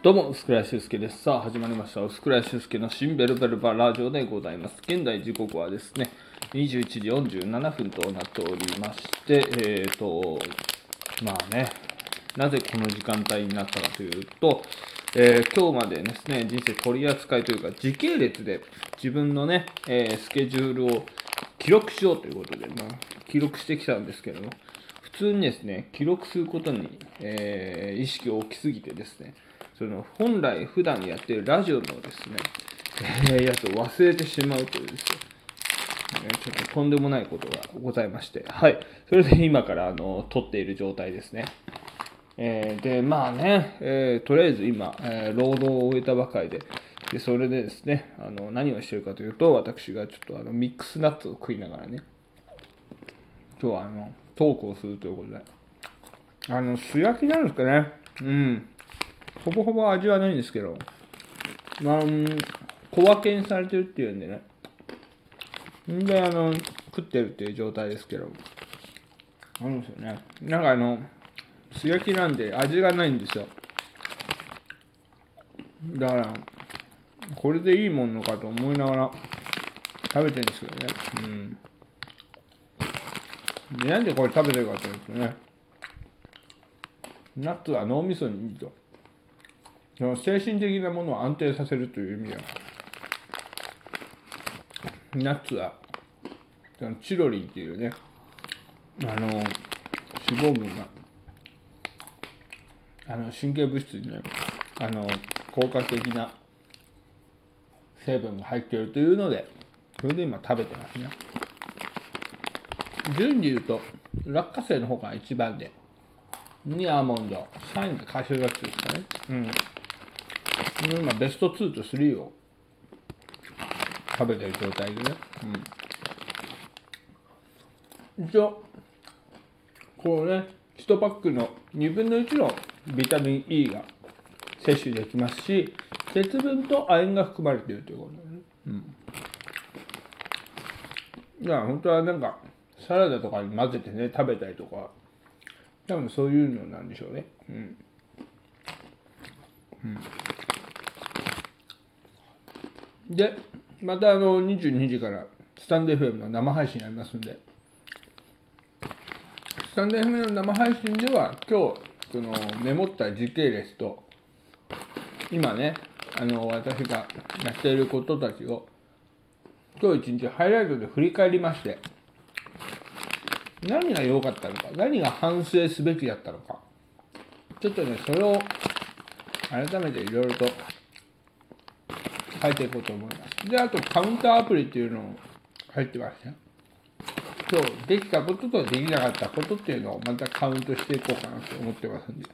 どうも、薄倉修介です。さあ、始まりました。薄倉修介の新ベルベルバラジオでございます。現在時刻はですね、21時47分となっておりまして、えーと、まあね、なぜこの時間帯になったかというと、えー今日までですね、人生取り扱いというか、時系列で自分のね、えースケジュールを記録しようということで、まあ、記録してきたんですけども、普通にですね、記録することに、えー意識を置きすぎてですね、その本来普段やってるラジオのですね、えーやつを忘れてしまうというですね、ちょっととんでもないことがございまして、はい、それで今からあの撮っている状態ですね。えーで、まあね、えーとりあえず今、えー労働を終えたばかりで、でそれでですねあの、何をしてるかというと、私がちょっとあのミックスナッツを食いながらね、今日はあのトークをするということで、あの素焼きなんですかね、うん、ほぼほぼ味はないんですけど、まあ、小分けにされてるっていうんでね、んで、あの、食ってるっていう状態ですけど、あるんですよね。なんかあの、素焼きなんで味がないんですよ。だから、これでいいもんのかと思いながら食べてるんですけどね。うん。でなんでこれ食べてるかというとね、ナッツは脳みそにいいと。その精神的なものを安定させるという意味では、ナッツは、そのチロリンっていうね、あの、脂肪分が、あの、神経物質にね、あの、効果的な成分が入っているというので、それで今食べてますね。順に言うと、落花生の方が一番で、2アーモンド、3位がカシューナッツですかね。うん。今、ベスト2と3を食べてる状態でね。うん。一応、こうね、1パックの2分の1のビタミン E が摂取できますし、鉄分と亜鉛が含まれているということでね。うん。だから本当はなんか、サラダとかに混ぜてね、食べたりとか、多分そういうのなんでしょうねうん。うん。で、またあの22時からスタンド FM の生配信ありますんで、スタンド FM の生配信では今日、そのメモった時系列と、今ね、あの私がやっていることたちを、今日一日ハイライトで振り返りまして、何が良かったのか、何が反省すべきだったのか、ちょっとね、それを改めていろいろと書いていこうと思います。で、あとカウンターアプリっていうのも入ってますね。今日できたこととできなかったことっていうのをまたカウントしていこうかなと思ってますんで。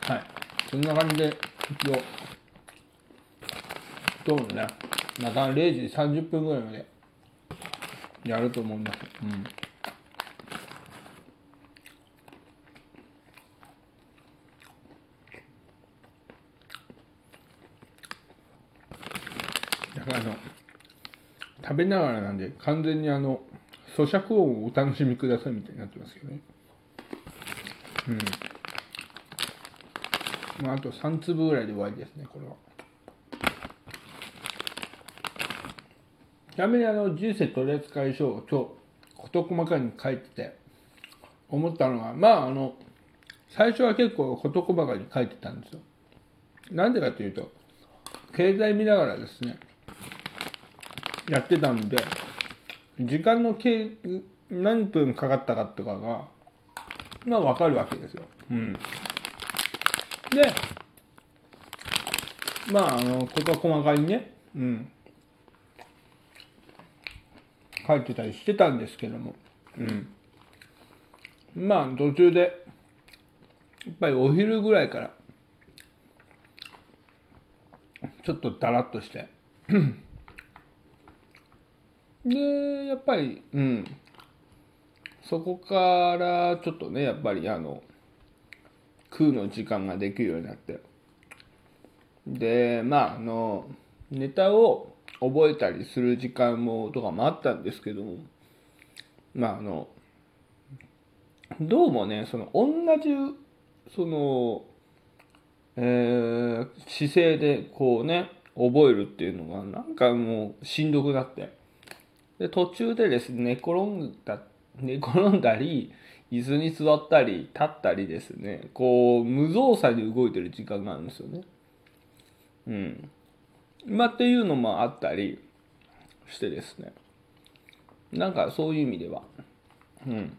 はい。そんな感じで、一応、今日のね、また0時30分ぐらいまでやると思います。うん。あの、食べながらなんで、完全にあの、咀嚼音をお楽しみくださいみたいになってますけどね。うん。まあ、あと3粒ぐらいで終わりですね、これは。ちなみにあの、人生取扱い書を今日、事細かに書いてて、思ったのは、まああの、最初は結構事細かに書いてたんですよ。なんでかというと、経済見ながらですね、やってたんで、時間の計何分かかったかとかが、まあわかるわけですよ。うん。で、まあ、あの、こと細かにね、うん。書いてたりしてたんですけども、うん。まあ、途中で、やっぱりお昼ぐらいから、ちょっとだらっとして、で、やっぱり、うん。そこから、ちょっとね、やっぱり、あの、空の時間ができるようになって。で、まあ、あの、ネタを覚えたりする時間も、とかもあったんですけども、まあ、あの、どうもね、その、同じ、その、えー、姿勢でこうね覚えるっていうのがなんかもうしんどくなってで途中でですね寝転んだ寝転んだり椅子に座ったり立ったりですねこう無造作に動いてる時間があるんですよね。うん。まあっていうのもあったりしてですねなんかそういう意味ではうん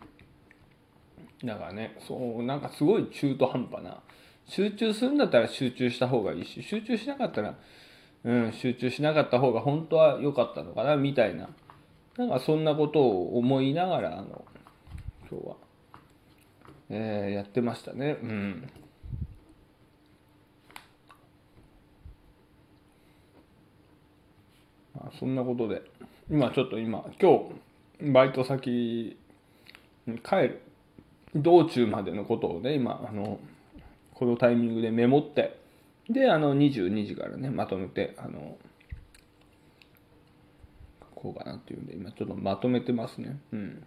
だからねそうなんかすごい中途半端な集中するんだったら集中した方がいいし集中しなかったら、うん、集中しなかった方が本当は良かったのかなみたいななんかそんなことを思いながらあの今日は、えー、やってましたね。うんまあ、そんなことで今ちょっと今今日バイト先に帰る道中までのことをね今あのこのタイミングでメモってであの22時からねまとめてあのこうかなっていうんで今ちょっとまとめてますね。うん。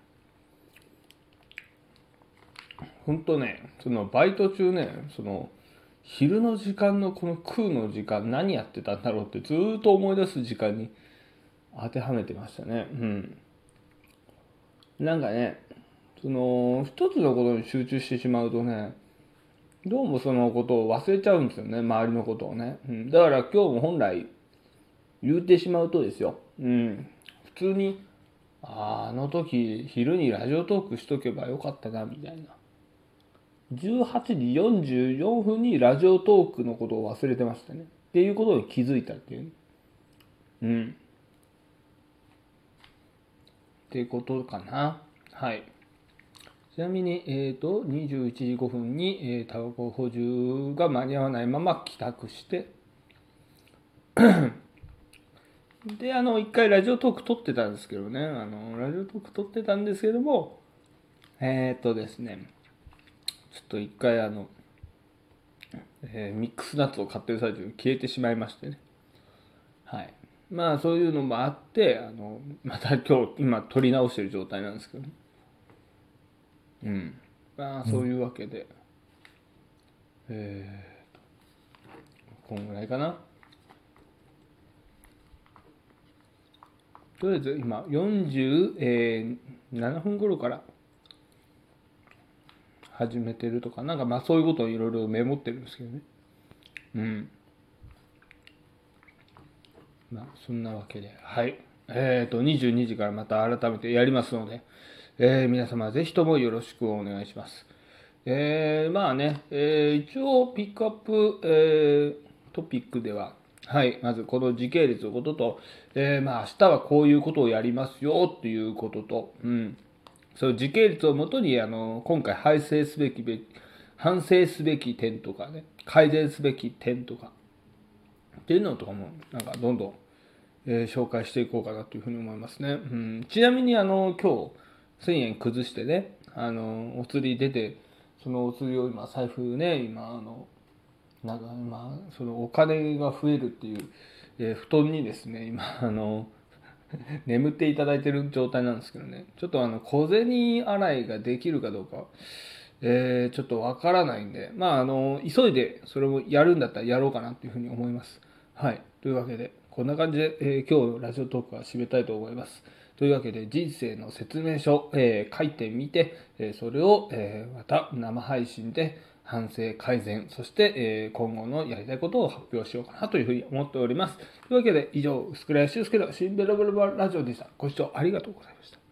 本当ねそのバイト中ねその昼の時間のこの空の時間何やってたんだろうってずっと思い出す時間に当てはめてましたね。うん。なんかねその一つのことに集中してしまうとねどうもそのことを忘れちゃうんですよね周りのことをね、うん、だから今日も本来言うてしまうとですよ、うん、普通にああの時昼にラジオトークしとけばよかったなみたいな。18時44分にラジオトークのことを忘れてましたね。っていうことに気づいたっていううん。ってことかな。はい。ちなみに、えーと、21時5分に、えー、タバコ補充が間に合わないまま帰宅してであの一回ラジオトーク撮ってたんですけどね。あのラジオトーク撮ってたんですけどもえっ、ー、とですね。ちょっと一回あの、えー、ミックスナッツを買ってる最中に消えてしまいましてね。はい。まあそういうのもあってあのまた今日今撮り直してる状態なんですけどね。うん。まあそういうわけで、うん、えー、こんぐらいかなとりあえず今47分頃から始めてるとかなんかまあそういうことをいろいろメモってるんですけどね。うん。まあそんなわけで。はい。えっ、ー、と22時からまた改めてやりますので。えー、皆様ぜひともよろしくお願いします。えー、まあね、えー、一応ピックアップ、えトピックでは、はい、まずこの時系列のことと、えまあ明日はこういうことをやりますよっていうことと、うん、その時系列をもとにあの今回反省すべきべ反省すべき点とかね、改善すべき点とか、っていうのとかも、なんかどんどん、え紹介していこうかなというふうに思いますね。うん、ちなみにあの今日、1000円崩してね、あの、お釣り出て、そのお釣りを今、財布ね、今、あの、なんか今、そのお金が増えるっていう、えー、布団にですね、今、あの、眠っていただいてる状態なんですけどね、ちょっとあの、小銭洗いができるかどうか、えー、ちょっとわからないんで、まあ、あの、急いでそれをやるんだったらやろうかなっていうふうに思います。はい。というわけで、こんな感じで、えー、今日のラジオトークは締めたいと思います。というわけで人生の説明書、えー、書いてみて、えそれを、えーまた生配信で反省改善そして、え今後のやりたいことを発表しようかなというふうに思っております。というわけで以上薄倉修介の新ベロベロバラジオでした。ご視聴ありがとうございました。